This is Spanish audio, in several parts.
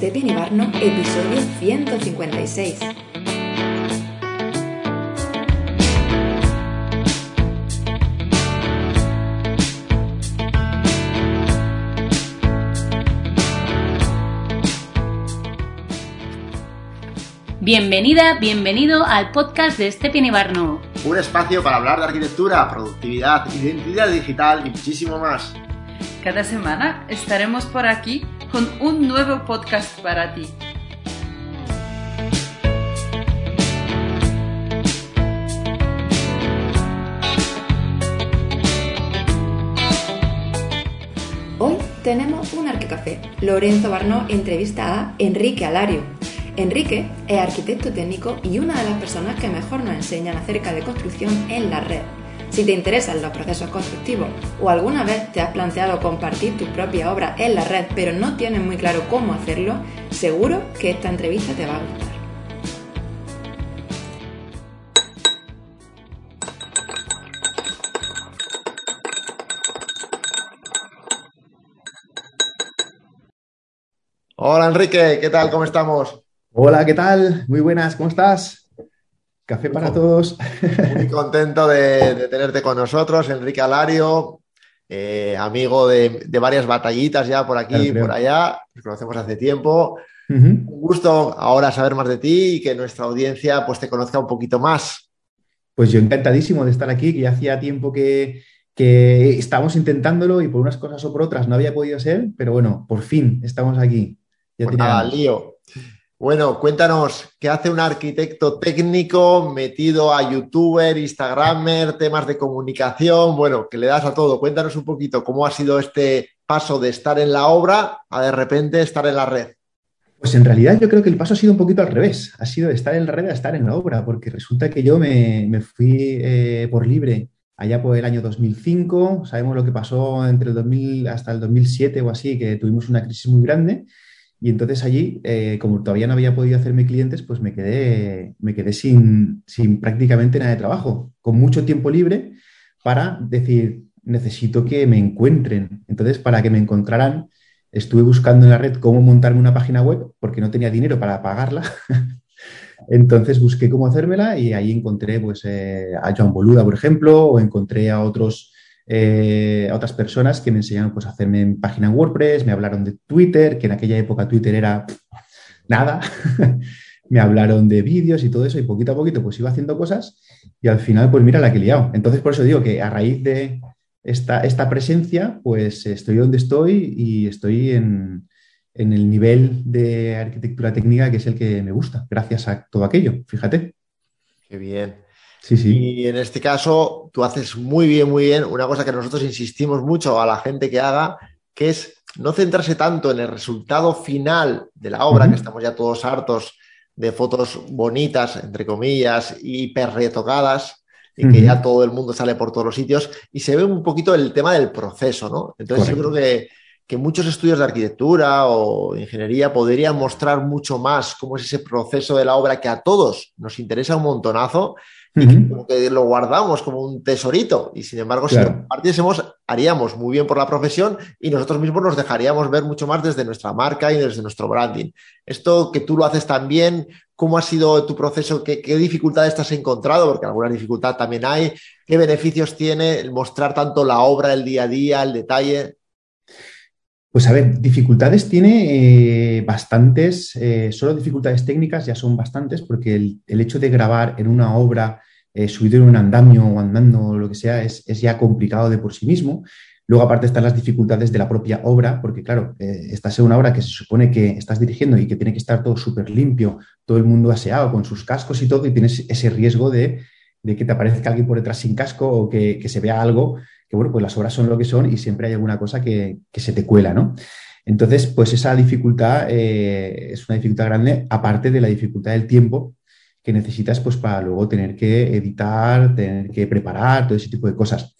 Stephen Ibarno, episodio 156. Bienvenida, bienvenido al podcast de Stephen Ibarno. Un espacio para hablar de arquitectura, productividad, identidad digital y muchísimo más. Cada semana estaremos por aquí con un nuevo podcast para ti. Hoy tenemos un arquicafé. Lorenzo Barnó entrevista a Enrique Alario. Enrique es arquitecto técnico y una de las personas que mejor nos enseñan acerca de construcción en la red. Si te interesan los procesos constructivos o alguna vez te has planteado compartir tu propia obra en la red pero no tienes muy claro cómo hacerlo, seguro que esta entrevista te va a gustar. Hola Enrique, ¿qué tal? ¿Cómo estamos? Hola, ¿qué tal? Muy buenas, ¿cómo estás? Café para todos. Muy contento de, tenerte con nosotros, Enrique Alario, eh, amigo de, varias batallitas ya por aquí y por allá, nos conocemos hace tiempo. Un gusto ahora saber más de ti y que nuestra audiencia pues te conozca un poquito más. Pues yo encantadísimo de estar aquí, que ya hacía tiempo que, que estábamos intentándolo y por unas cosas o por otras no había podido ser, pero bueno, por fin estamos aquí. Ya pues nada, lío. Bueno, cuéntanos, ¿qué hace un arquitecto técnico metido a youtuber, instagramer, temas de comunicación? Bueno, que le das a todo. Cuéntanos un poquito cómo ha sido este paso de estar en la obra a de repente estar en la red. Pues en realidad yo creo que el paso ha sido un poquito al revés. Ha sido de estar en la red a estar en la obra, porque resulta que yo me, fui eh, por libre allá por el año 2005. Sabemos lo que pasó entre el 2000 hasta el 2007 o así, que tuvimos una crisis muy grande. Y entonces allí, eh, como todavía no había podido hacerme clientes, pues me quedé, me quedé sin, sin prácticamente nada de trabajo, con mucho tiempo libre para decir, necesito que me encuentren. Entonces, para que me encontraran, estuve buscando en la red cómo montarme una página web, porque no tenía dinero para pagarla. Entonces busqué cómo hacérmela y ahí encontré pues, eh, a Joan Boluda, por ejemplo, o encontré a otros eh, a otras personas que me enseñaron pues, a hacerme página WordPress, me hablaron de Twitter, que en aquella época Twitter era nada, me hablaron de vídeos y todo eso, y poquito a poquito pues iba haciendo cosas y al final pues mira la que he liado. Entonces por eso digo que a raíz de esta, esta presencia pues estoy donde estoy y estoy en, en el nivel de arquitectura técnica que es el que me gusta, gracias a todo aquello, fíjate. Qué bien. Sí, sí. Y en este caso, tú haces muy bien, muy bien una cosa que nosotros insistimos mucho a la gente que haga, que es no centrarse tanto en el resultado final de la obra, que estamos ya todos hartos de fotos bonitas, entre comillas, hiper retocadas, y que ya todo el mundo sale por todos los sitios, y se ve un poquito el tema del proceso, ¿no? Entonces yo creo que, que muchos estudios de arquitectura o ingeniería podrían mostrar mucho más cómo es ese proceso de la obra que a todos nos interesa un montonazo y que como que lo guardamos como un tesorito. Y sin embargo, si lo compartiésemos, haríamos muy bien por la profesión y nosotros mismos nos dejaríamos ver mucho más desde nuestra marca y desde nuestro branding. Esto que tú lo haces también, ¿cómo ha sido tu proceso? ¿Qué, qué dificultades te has encontrado? Porque alguna dificultad también hay. ¿Qué beneficios tiene el mostrar tanto la obra, el día a día, el detalle? Pues a ver, dificultades tiene eh, bastantes, eh, solo dificultades técnicas ya son bastantes porque el, hecho de grabar en una obra eh, subido en un andamio o andando o lo que sea es, ya complicado de por sí mismo. Luego aparte están las dificultades de la propia obra porque claro, estás en una obra que se supone que estás dirigiendo y que tiene que estar todo súper limpio, todo el mundo aseado con sus cascos y todo y tienes ese riesgo de, que te aparezca alguien por detrás sin casco o que, que se vea algo que bueno, pues las obras son lo que son y siempre hay alguna cosa que, se te cuela, ¿no? Entonces, pues esa dificultad eh, es una dificultad grande, aparte de la dificultad del tiempo que necesitas pues para luego tener que editar, tener que preparar, todo ese tipo de cosas.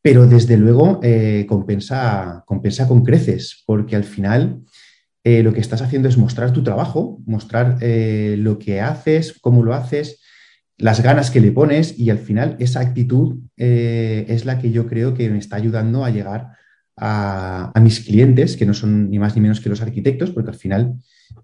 Pero desde luego eh, compensa, compensa con creces, porque al final eh, lo que estás haciendo es mostrar tu trabajo, mostrar lo que haces, cómo lo haces, las ganas que le pones y al final esa actitud eh, es la que yo creo que me está ayudando a llegar a, mis clientes, que no son ni más ni menos que los arquitectos, porque al final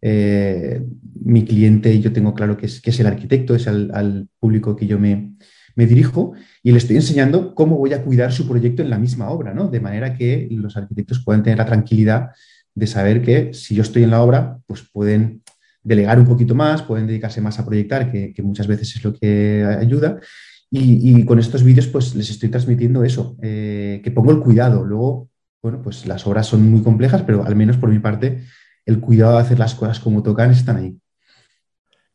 eh, mi cliente, yo tengo claro que es, que es el arquitecto, es al, público que yo me, me, dirijo, y le estoy enseñando cómo voy a cuidar su proyecto en la misma obra, ¿no? De manera que los arquitectos puedan tener la tranquilidad de saber que si yo estoy en la obra, pues pueden delegar un poquito más, pueden dedicarse más a proyectar, que, muchas veces es lo que ayuda. Y, con estos vídeos, pues les estoy transmitiendo eso, eh, que pongo el cuidado. Luego, bueno, pues las obras son muy complejas, pero al menos por mi parte, el cuidado de hacer las cosas como tocan están ahí.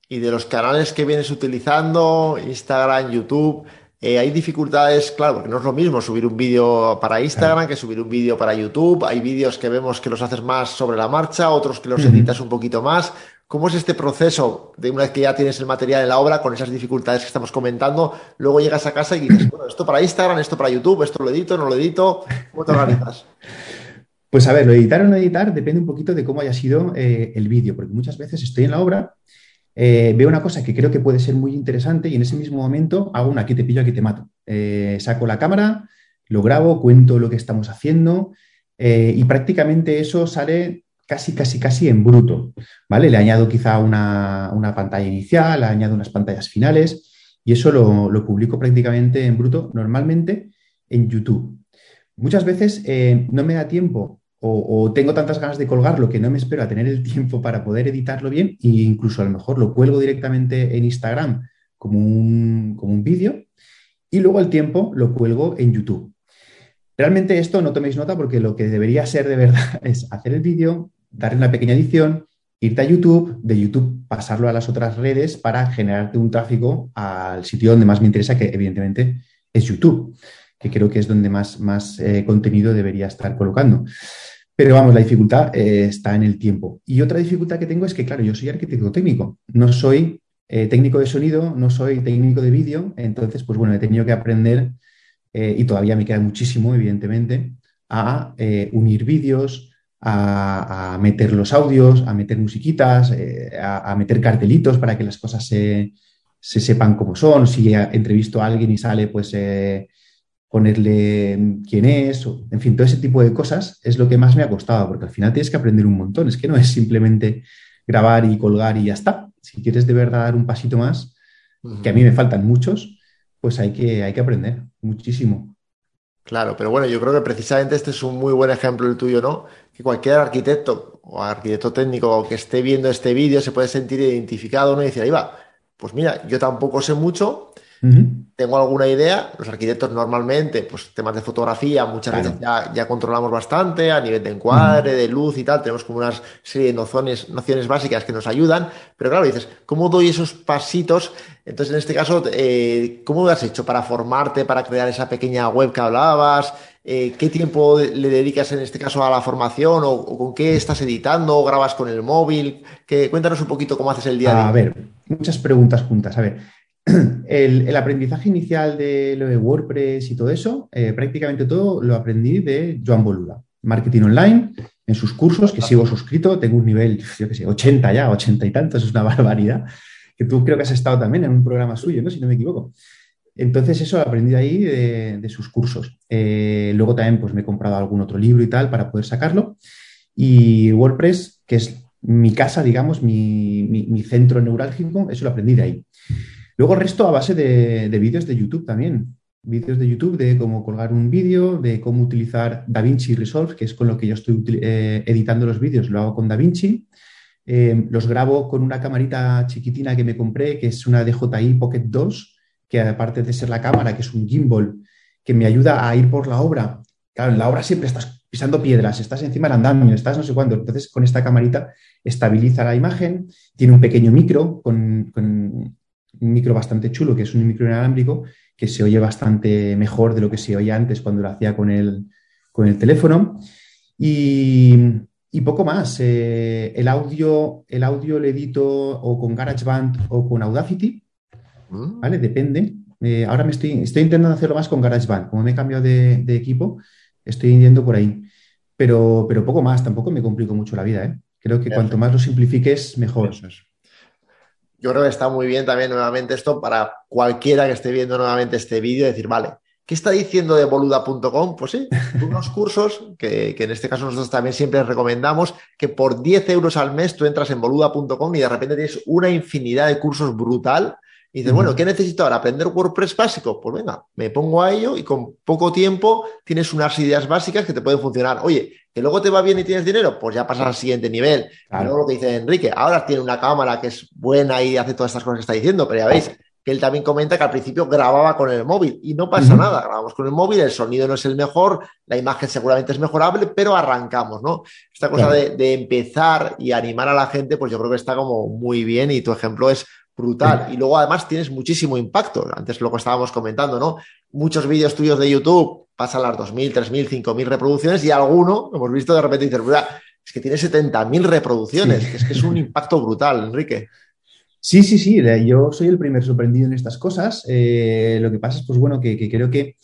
Y de los canales que vienes utilizando, Instagram, YouTube, eh, hay dificultades, claro, porque no es lo mismo subir un vídeo para Instagram que subir un vídeo para YouTube. Hay vídeos que vemos que los haces más sobre la marcha, otros que los editas un poquito más. ¿Cómo es este proceso de una vez que ya tienes el material en la obra con esas dificultades que estamos comentando? Luego llegas a casa y dices, bueno, esto para Instagram, esto para YouTube, esto lo edito, no lo edito. ¿Cómo te organizas? Pues a ver, lo editar o no editar depende un poquito de cómo haya sido eh, el vídeo, porque muchas veces estoy en la obra eh, veo una cosa que creo que puede ser muy interesante y en ese mismo momento hago una aquí te pillo, aquí te mato. Eh, saco la cámara, lo grabo, cuento lo que estamos haciendo y prácticamente eso sale casi, casi, casi en bruto. ¿vale? Le añado quizá una, pantalla inicial, le añado unas pantallas finales y eso lo, lo publico prácticamente en bruto, normalmente en YouTube. Muchas veces no me da tiempo o, tengo tantas ganas de colgarlo que no me espero a tener el tiempo para poder editarlo bien e incluso a lo mejor lo cuelgo directamente en Instagram como un, como un vídeo y luego al tiempo lo cuelgo en YouTube. Realmente esto no toméis nota porque lo que debería ser de verdad es hacer el vídeo, darle una pequeña edición, irte a YouTube, de YouTube pasarlo a las otras redes para generarte un tráfico al sitio donde más me interesa, que evidentemente es YouTube, que creo que es donde más, más eh, contenido debería estar colocando. Pero vamos, la dificultad eh, está en el tiempo. Y otra dificultad que tengo es que, claro, yo soy arquitecto técnico, no soy eh, técnico de sonido, no soy técnico de vídeo, entonces, pues bueno, he tenido que aprender, y todavía me queda muchísimo, evidentemente, a unir vídeos, a, meter los audios, a meter musiquitas, a, meter cartelitos para que las cosas se, se sepan cómo son. Si entrevisto a alguien y sale, pues ponerle quién es, en fin, todo ese tipo de cosas es lo que más me ha costado, porque al final tienes que aprender un montón, es que no es simplemente grabar y colgar y ya está. Si quieres de verdad dar un pasito más, que a mí me faltan muchos, pues hay que, hay que aprender muchísimo. Claro, pero bueno, yo creo que precisamente este es un muy buen ejemplo el tuyo, ¿no? Que cualquier arquitecto o arquitecto técnico que esté viendo este vídeo se puede sentir identificado, ¿no? Y decir, ahí va, pues mira, yo tampoco sé mucho, tengo alguna idea, los arquitectos normalmente, pues temas de fotografía, muchas veces ya, controlamos bastante a nivel de encuadre, de luz y tal, tenemos como una serie de nociones, nociones básicas que nos ayudan, pero claro, dices, ¿cómo doy esos pasitos? Entonces, en este caso, eh, ¿cómo lo has hecho para formarte, para crear esa pequeña web que hablabas? Eh, ¿Qué tiempo le dedicas en este caso a la formación o, con qué estás editando o grabas con el móvil? Que, cuéntanos un poquito cómo haces el día a día. A ver, muchas preguntas juntas. A ver, el, aprendizaje inicial de WordPress y todo eso, eh, prácticamente todo lo aprendí de Joan Boluda. Marketing online, en sus cursos, que sigo suscrito, tengo un nivel, yo qué sé, 80 ya, 80 y tantos, es una barbaridad, que tú creo que has estado también en un programa suyo, ¿no? Si no me equivoco. Entonces eso aprendí ahí de, sus cursos. Eh, luego también pues me he comprado algún otro libro y tal para poder sacarlo. Y WordPress, que es mi casa, digamos, mi, mi centro neurálgico, eso lo aprendí de ahí. Luego resto a base de, vídeos de YouTube también. Vídeos de YouTube de cómo colgar un vídeo, de cómo utilizar DaVinci Resolve, que es con lo que yo estoy eh, editando los vídeos, lo hago con DaVinci. Eh, los grabo con una camarita chiquitina que me compré, que es una DJI Pocket 2, que aparte de ser la cámara, que es un gimbal, que me ayuda a ir por la obra. Claro, en la obra siempre estás pisando piedras, estás encima del andamio, estás no sé cuándo. Entonces, con esta camarita estabiliza la imagen, tiene un pequeño micro con un micro bastante chulo, que es un micro inalámbrico, que se oye bastante mejor de lo que se oía antes cuando lo hacía con el, con el teléfono. Y, poco más. Eh, el, audio, el audio lo edito o con GarageBand o con Audacity. ¿Vale? Depende. Eh, ahora me estoy, estoy intentando hacerlo más con GarageBand. Como me he cambiado de, equipo, estoy yendo por ahí. Pero, pero poco más, tampoco me complico mucho la vida. ¿eh? Creo que cuanto más lo simplifiques, mejor yo creo que está muy bien también nuevamente esto para cualquiera que esté viendo nuevamente este vídeo, decir, vale, ¿Qué está diciendo de boluda.com? Pues sí, unos cursos que, en este caso nosotros también siempre recomendamos que por 10 euros al mes tú entras en boluda.com y de repente tienes una infinidad de cursos brutal. Y dices, bueno, ¿qué necesito ahora? ¿Aprender WordPress básico? Pues venga, me pongo a ello y con poco tiempo tienes unas ideas básicas que te pueden funcionar. Oye, que luego te va bien y tienes dinero, pues ya pasas al siguiente nivel. Luego lo que dice Enrique, ahora tiene una cámara que es buena y hace todas estas cosas que está diciendo, pero ya veis, que él también comenta que al principio grababa con el móvil y no pasa nada, grabamos con el móvil, el sonido no es el mejor, la imagen seguramente es mejorable, pero arrancamos, ¿no? Esta cosa de, empezar y animar a la gente, pues yo creo que está como muy bien y tu ejemplo es brutal. Y luego además tienes muchísimo impacto, antes lo que estábamos comentando, ¿no? Muchos vídeos tuyos de YouTube pasan las 2.000, 3.000, 5.000 reproducciones y alguno, hemos visto de repente, dices, es que tiene 70.000 reproducciones, es que es un impacto brutal, Enrique. Sí, sí, sí, yo soy el primer sorprendido en estas cosas. Eh, lo que pasa es, pues bueno, que, creo que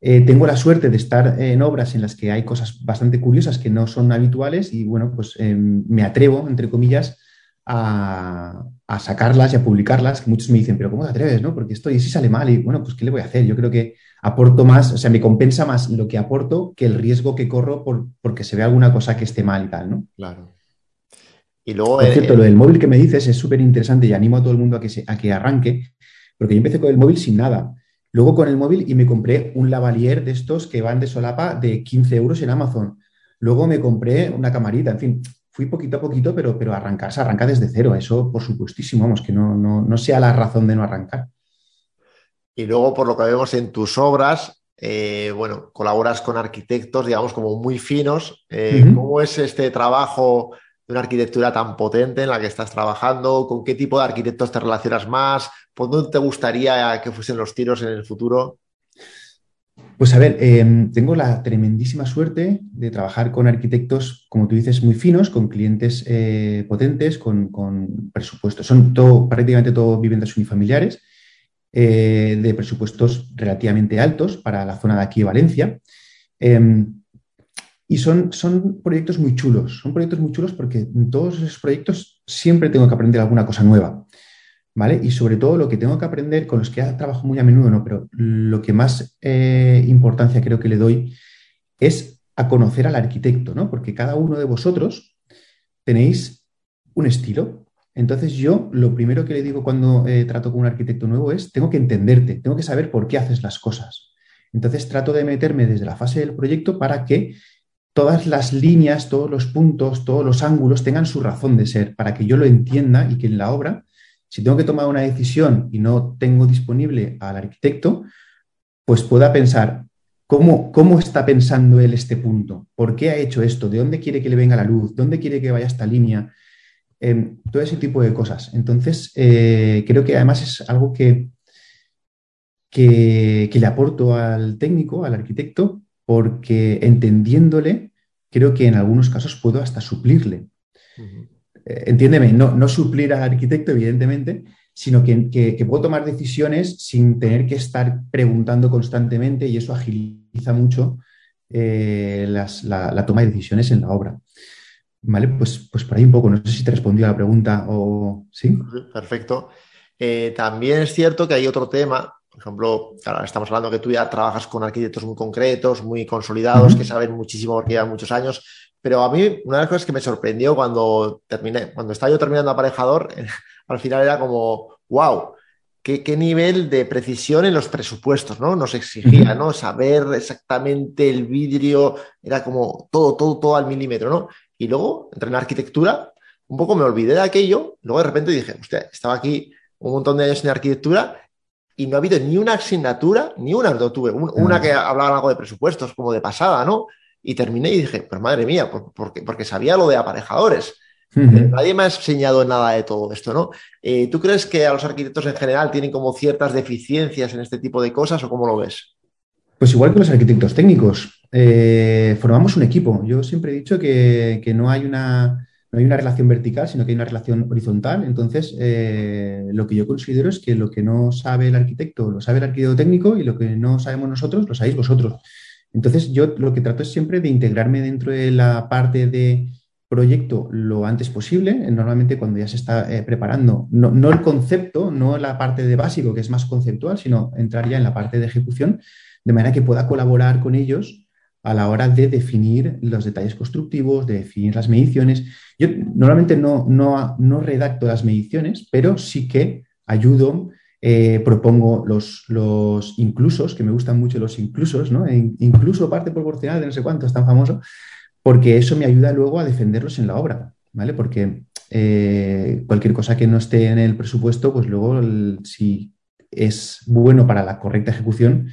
eh, tengo la suerte de estar en obras en las que hay cosas bastante curiosas que no son habituales y bueno, pues em, me atrevo, entre comillas, a, sacarlas y a publicarlas, que muchos me dicen, pero ¿cómo te atreves? ¿no? Porque esto y si sale mal y bueno, pues ¿qué le voy a hacer? Yo creo que aporto más, o sea, me compensa más lo que aporto que el riesgo que corro por, porque se ve alguna cosa que esté mal y tal, ¿no? Claro. Y luego, Por cierto, lo del móvil que me dices es súper interesante y animo a todo el mundo a que, a que arranque, porque yo empecé con el móvil sin nada. Luego con el móvil y me compré un lavalier de estos que van de solapa de 15 euros en Amazon. Luego me compré una camarita, en fin, fui poquito a poquito, pero, pero arrancar se arranca desde cero. Eso, por supuestísimo, vamos, que no, no, sea la razón de no arrancar. Y luego, por lo que vemos en tus obras, eh, bueno, colaboras con arquitectos, digamos, como muy finos. Eh, ¿Cómo es este trabajo de una arquitectura tan potente en la que estás trabajando? ¿Con qué tipo de arquitectos te relacionas más? ¿Por dónde te gustaría que fuesen los tiros en el futuro? Pues a ver, em, tengo la tremendísima suerte de trabajar con arquitectos, como tú dices, muy finos, con clientes eh, potentes, con, presupuestos. Son todo, prácticamente todo viviendas unifamiliares, eh, de presupuestos relativamente altos para la zona de aquí de Valencia. Em, y son, son proyectos muy chulos, son proyectos muy chulos porque en todos esos proyectos siempre tengo que aprender alguna cosa nueva, ¿vale? Y sobre todo lo que tengo que aprender, con los que trabajo muy a menudo, ¿no? Pero lo que más eh, importancia creo que le doy es a conocer al arquitecto, ¿no? Porque cada uno de vosotros tenéis un estilo. Entonces yo lo primero que le digo cuando eh, trato con un arquitecto nuevo es, tengo que entenderte, tengo que saber por qué haces las cosas. Entonces trato de meterme desde la fase del proyecto para que todas las líneas, todos los puntos, todos los ángulos tengan su razón de ser, para que yo lo entienda y que en la obra, si tengo que tomar una decisión y no tengo disponible al arquitecto, pues pueda pensar, ¿cómo, cómo está pensando él este punto? ¿Por qué ha hecho esto? ¿De dónde quiere que le venga la luz? ¿Dónde quiere que vaya esta línea? Em, todo ese tipo de cosas. Entonces, eh, creo que además es algo que, que, le aporto al técnico, al arquitecto, porque entendiéndole, creo que en algunos casos puedo hasta suplirle. Entiéndeme, no, suplir al arquitecto, evidentemente, sino que, puedo tomar decisiones sin tener que estar preguntando constantemente y eso agiliza mucho eh, la, toma de decisiones en la obra. Vale, pues, pues por ahí un poco, no sé si te respondió a la pregunta o sí. Perfecto. Eh, también es cierto que hay otro tema por ejemplo, estamos hablando que tú ya trabajas con arquitectos muy concretos, muy consolidados, que saben muchísimo porque llevan muchos años. Pero a mí, una de las cosas que me sorprendió cuando terminé, cuando estaba yo terminando aparejador, al final era como, wow, qué, nivel de precisión en los presupuestos, ¿no? Nos exigía, ¿no? Saber exactamente el vidrio, era como todo, todo, todo al milímetro, ¿no? Y luego entré en arquitectura, un poco me olvidé de aquello, luego de repente dije, hostia, estaba aquí un montón de años en arquitectura y no ha habido ni una asignatura, ni una, no tuve una que hablaba algo de presupuestos, como de pasada, ¿no? Y terminé y dije, pues madre mía, porque, porque sabía lo de aparejadores. Nadie me ha enseñado nada de todo esto, ¿no? Eh, ¿Tú crees que a los arquitectos en general tienen como ciertas deficiencias en este tipo de cosas o cómo lo ves? Pues igual que los arquitectos técnicos, eh, formamos un equipo. Yo siempre he dicho que no hay una, no hay una relación vertical, sino que hay una relación horizontal. Entonces, eh, lo que yo considero es que lo que no sabe el arquitecto lo sabe el arquitecto técnico y lo que no sabemos nosotros lo sabéis vosotros. Entonces, yo lo que trato es siempre de integrarme dentro de la parte de proyecto lo antes posible, normalmente cuando ya se está eh, preparando, no, el concepto, no la parte de básico, que es más conceptual, sino entrar ya en la parte de ejecución, de manera que pueda colaborar con ellos a la hora de definir los detalles constructivos, de definir las mediciones. Yo normalmente no, no, no redacto las mediciones, pero sí que ayudo, eh, propongo los, los, inclusos, que me gustan mucho los inclusos, ¿no? E incluso parte proporcional de no sé cuánto, es tan famoso, porque eso me ayuda luego a defenderlos en la obra, ¿vale? Porque eh, cualquier cosa que no esté en el presupuesto, pues luego si es bueno para la correcta ejecución,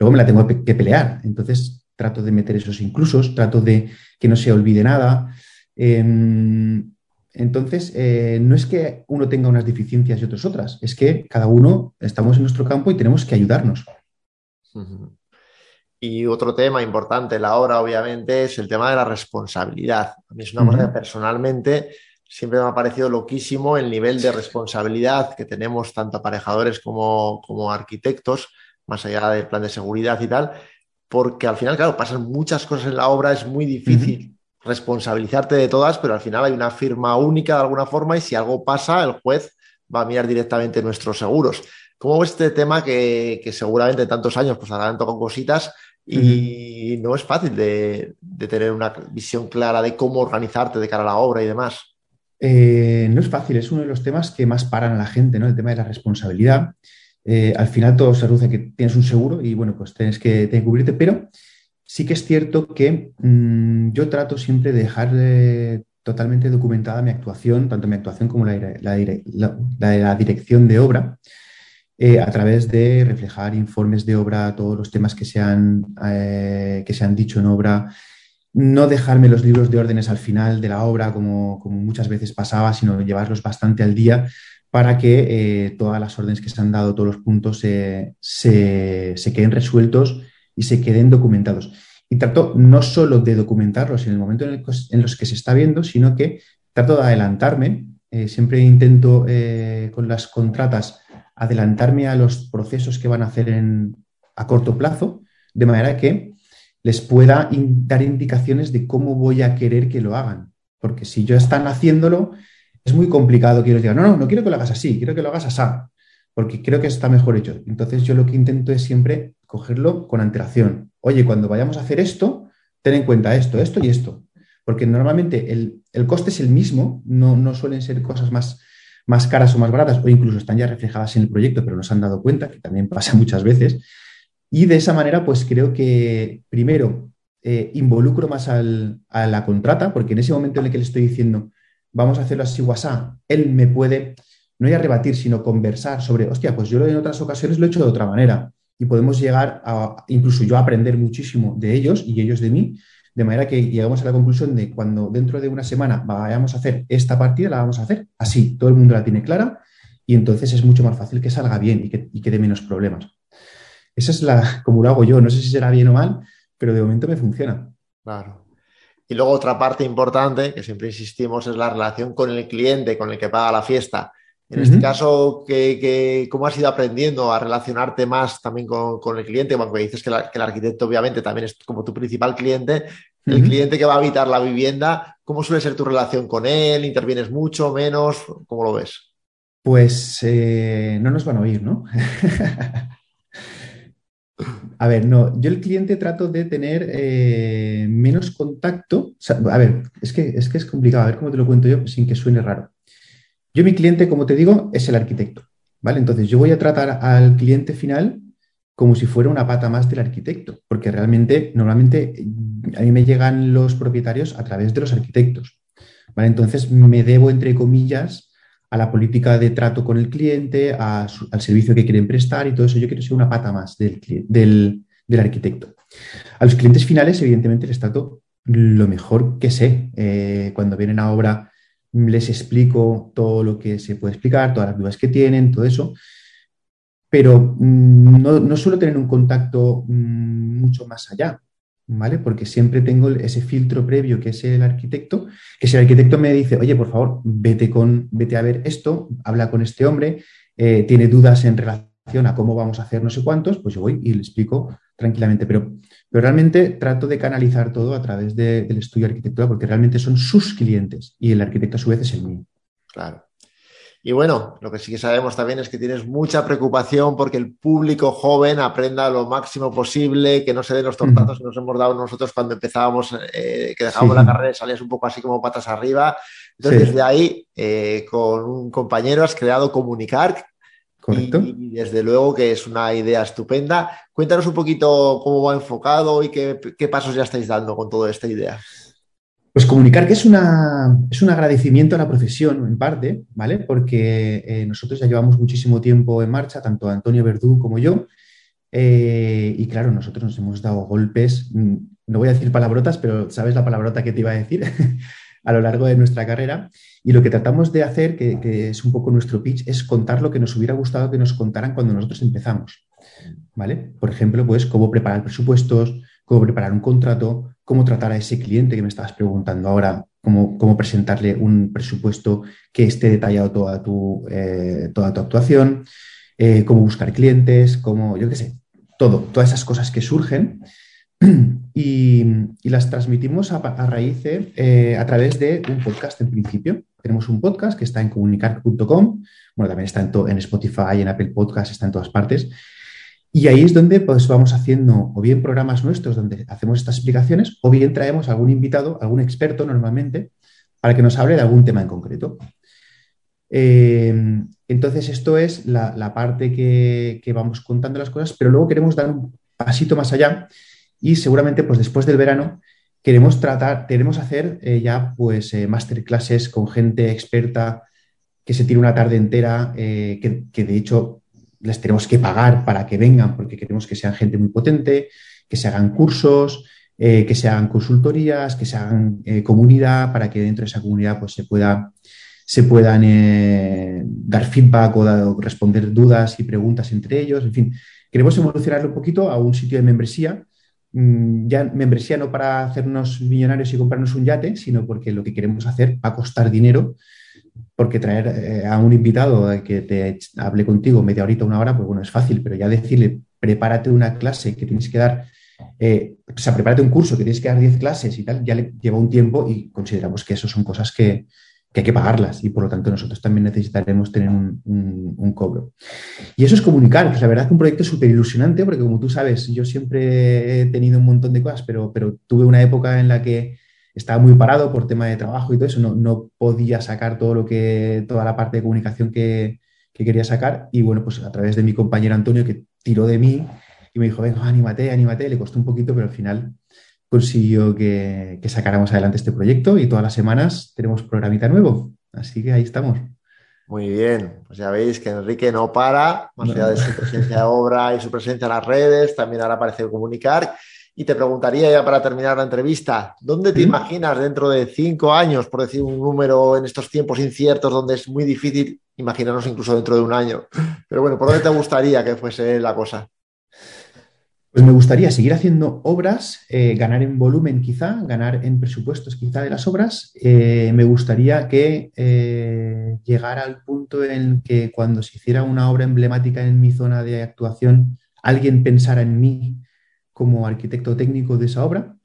luego me la tengo que pelear. Entonces, trato de meter esos inclusos, trato de que no se olvide nada. Em, entonces, eh, no es que uno tenga unas deficiencias y otros otras, es que cada uno estamos en nuestro campo y tenemos que ayudarnos. Y otro tema importante en la obra, obviamente, es el tema de la responsabilidad. A mí es una cosa que personalmente siempre me ha parecido loquísimo el nivel de responsabilidad que tenemos tanto aparejadores como, como arquitectos, más allá del plan de seguridad y tal, porque al final, claro, pasan muchas cosas en la obra, es muy difícil responsabilizarte de todas, pero al final hay una firma única de alguna forma y si algo pasa, el juez va a mirar directamente nuestros seguros. ¿Cómo ves este tema que, seguramente tantos años pues adelanto con cositas y no es fácil de, tener una visión clara de cómo organizarte de cara a la obra y demás? Eh, no es fácil, es uno de los temas que más paran a la gente, ¿no? El tema de la responsabilidad. Eh, al final todo se reduce a que tienes un seguro y bueno, pues tienes que, cubrirte, pero sí que es cierto que mm, yo trato siempre de dejar eh, totalmente documentada mi actuación, tanto mi actuación como la, la, dirección de obra, eh, a través de reflejar informes de obra, todos los temas que se han, que se han dicho en obra, no dejarme los libros de órdenes al final de la obra, como, como muchas veces pasaba, sino llevarlos bastante al día para que eh, todas las órdenes que se han dado, todos los puntos se, queden resueltos y se queden documentados. Y trato no solo de documentarlos en el momento en, el, los que se está viendo, sino que trato de adelantarme. Eh, siempre intento eh, con las contratas adelantarme a los procesos que van a hacer en, a corto plazo, de manera que les pueda dar indicaciones de cómo voy a querer que lo hagan. Porque si ya están haciéndolo, es muy complicado que ellos digan, no, no, no quiero que lo hagas así, quiero que lo hagas así, porque creo que está mejor hecho. Entonces yo lo que intento es siempre cogerlo con antelación. Oye, cuando vayamos a hacer esto, ten en cuenta esto, esto y esto. Porque normalmente el, coste es el mismo, no, no suelen ser cosas más, más caras o más baratas, o incluso están ya reflejadas en el proyecto, pero no se han dado cuenta, que también pasa muchas veces. Y de esa manera, pues creo que primero eh, involucro más a la contrata, porque en ese momento en el que le estoy diciendo, vamos a hacerlo así, WhatsApp, él me puede, no ya rebatir, sino conversar sobre, hostia, pues yo en otras ocasiones lo he hecho de otra manera y podemos llegar a, incluso yo a aprender muchísimo de ellos y ellos de mí, de manera que llegamos a la conclusión de cuando dentro de una semana vayamos a hacer esta partida, la vamos a hacer así, todo el mundo la tiene clara y entonces es mucho más fácil que salga bien y que, y dé menos problemas. Esa es la, como lo hago yo, no sé si será bien o mal, pero de momento me funciona. Claro. Y luego otra parte importante, que siempre insistimos, es la relación con el cliente, con el que paga la fiesta. En este caso, ¿cómo has ido aprendiendo a relacionarte más también con, el cliente? Porque dices que, el arquitecto obviamente también es como tu principal cliente. El cliente que va a habitar la vivienda, ¿cómo suele ser tu relación con él? ¿Intervienes mucho, menos? ¿Cómo lo ves? Pues eh, no nos van a oír, ¿no? A ver, no, yo el cliente trato de tener eh, menos contacto. a ver, es que, es que es complicado, a ver cómo te lo cuento yo sin que suene raro. Yo, mi cliente, como te digo, es el arquitecto, ¿vale? Entonces, yo voy a tratar al cliente final como si fuera una pata más del arquitecto, porque realmente, normalmente, a mí me llegan los propietarios a través de los arquitectos, ¿vale? Entonces, me debo, entre comillas, a la política de trato con el cliente, al servicio que quieren prestar y todo eso. Yo quiero ser una pata más del, del, arquitecto. A los clientes finales, evidentemente, les trato lo mejor que sé. Eh, cuando vienen a obra, les explico todo lo que se puede explicar, todas las dudas que tienen, todo eso. Pero mm, no, no suelo tener un contacto mm, mucho más allá. ¿vale? Porque siempre tengo ese filtro previo que es el arquitecto, que si el arquitecto me dice, oye, por favor, vete, con, vete a ver esto, habla con este hombre, eh, tiene dudas en relación a cómo vamos a hacer no sé cuántos, pues yo voy y le explico tranquilamente. Pero, pero realmente trato de canalizar todo a través del estudio de arquitectura porque realmente son sus clientes y el arquitecto a su vez es el mío. Claro. Y bueno, lo que sí que sabemos también es que tienes mucha preocupación porque el público joven aprenda lo máximo posible, que no se den los tortazos que nos hemos dado nosotros cuando empezábamos, eh, que dejábamos la carrera y salías un poco así como patas arriba. Entonces, desde ahí, eh, con un compañero has creado Comunicar. Correcto. Y, desde luego que es una idea estupenda. Cuéntanos un poquito cómo va enfocado y qué, qué pasos ya estáis dando con toda esta idea. Pues comunicar que es, una, es un agradecimiento a la profesión, en parte, ¿vale? Porque eh, nosotros ya llevamos muchísimo tiempo en marcha, tanto Antonio Verdú como yo, eh, y claro, nosotros nos hemos dado golpes, mm, no voy a decir palabrotas, pero sabes la palabrota que te iba a decir, a lo largo de nuestra carrera. Y lo que tratamos de hacer, que, es un poco nuestro pitch, es contar lo que nos hubiera gustado que nos contaran cuando nosotros empezamos, ¿vale? Por ejemplo, pues cómo preparar presupuestos, cómo preparar un contrato, cómo tratar a ese cliente que me estabas preguntando ahora, cómo, cómo presentarle un presupuesto que esté detallado toda tu, eh, toda tu actuación, eh, cómo buscar clientes, cómo, yo qué sé, todo, todas esas cosas que surgen y, las transmitimos a, a raíz eh, a través de un podcast en principio. Tenemos un podcast que está en comunicar.com, bueno, también está en, en Spotify, en Apple Podcast, está en todas partes. Y ahí es donde pues, vamos haciendo o bien programas nuestros donde hacemos estas explicaciones o bien traemos algún invitado, algún experto normalmente, para que nos hable de algún tema en concreto. Eh, entonces, esto es la, parte que, que, vamos contando las cosas, pero luego queremos dar un pasito más allá y seguramente pues, después del verano queremos tratar, queremos hacer eh, ya pues eh, masterclasses con gente experta que se tire una tarde entera, eh, que, de hecho les tenemos que pagar para que vengan porque queremos que sean gente muy potente, que se hagan cursos, eh, que se hagan consultorías, que se hagan comunidad para que dentro de esa comunidad pues, se, pueda, se puedan dar feedback o, o, responder dudas y preguntas entre ellos. En fin, queremos evolucionarlo un poquito a un sitio de membresía. Mm, ya membresía no para hacernos millonarios y comprarnos un yate, sino porque lo que queremos hacer va a costar dinero porque traer eh, a un invitado que te hable contigo media horita, una hora, pues bueno, es fácil, pero ya decirle, prepárate una clase que tienes que dar, eh, o sea, prepárate un curso que tienes que dar 10 clases y tal, ya le lleva un tiempo y consideramos que eso son cosas que, que hay que pagarlas y por lo tanto nosotros también necesitaremos tener un, cobro. Y eso es comunicar, pues la verdad que un proyecto súper ilusionante porque como tú sabes, yo siempre he tenido un montón de cosas, pero, pero tuve una época en la que estaba muy parado por tema de trabajo y todo eso, no, no podía sacar todo lo que, toda la parte de comunicación que, que, quería sacar. Y bueno, pues a través de mi compañero Antonio, que tiró de mí y me dijo, venga, anímate, anímate, le costó un poquito, pero al final consiguió que, que sacáramos adelante este proyecto y todas las semanas tenemos programita nuevo. Así que ahí estamos. Muy bien, pues ya veis que Enrique no para, más allá no. de su presencia de obra y su presencia en las redes, también ahora parece comunicar. Y te preguntaría ya para terminar la entrevista, ¿dónde te ¿Sí? imaginas dentro de cinco años, por decir un número en estos tiempos inciertos donde es muy difícil imaginarnos incluso dentro de un año? Pero bueno, ¿por dónde te gustaría que fuese la cosa? Pues me gustaría seguir haciendo obras, eh, ganar en volumen quizá, ganar en presupuestos quizá de las obras. Eh, me gustaría que eh, llegara al punto en que cuando se hiciera una obra emblemática en mi zona de actuación, alguien pensara en mí como arquitecto técnico de esa obra.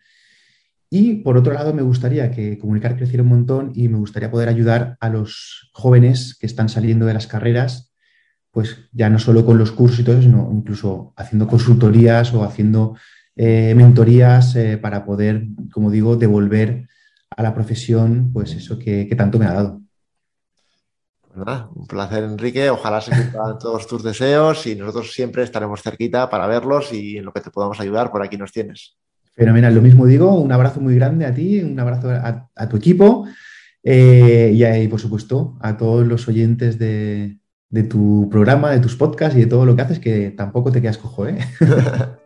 Y por otro lado, me gustaría que comunicar creciera un montón y me gustaría poder ayudar a los jóvenes que están saliendo de las carreras, pues ya no solo con los cursos y todo eso, sino incluso haciendo consultorías o haciendo eh, mentorías eh, para poder, como digo, devolver a la profesión pues eso que, que tanto me ha dado. Nada, un placer, Enrique. Ojalá se cumplan todos tus deseos y nosotros siempre estaremos cerquita para verlos y en lo que te podamos ayudar, por aquí nos tienes. Fenomenal, lo mismo digo, un abrazo muy grande a ti, un abrazo a, a tu equipo eh, y, a, y, por supuesto, a todos los oyentes de, de, tu programa, de tus podcasts y de todo lo que haces, que tampoco te quedas cojo, ¿eh?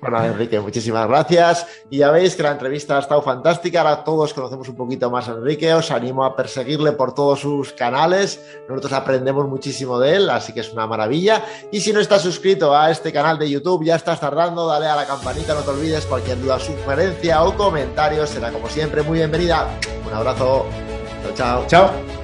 Bueno, Enrique, muchísimas gracias. Y ya veis que la entrevista ha estado fantástica. Ahora todos conocemos un poquito más a Enrique. Os animo a perseguirle por todos sus canales. Nosotros aprendemos muchísimo de él, así que es una maravilla. Y si no estás suscrito a este canal de YouTube, ya estás tardando, dale a la campanita, no te olvides. Cualquier duda, sugerencia o comentario será como siempre muy bienvenida. Un abrazo. Chao, chao. Chao.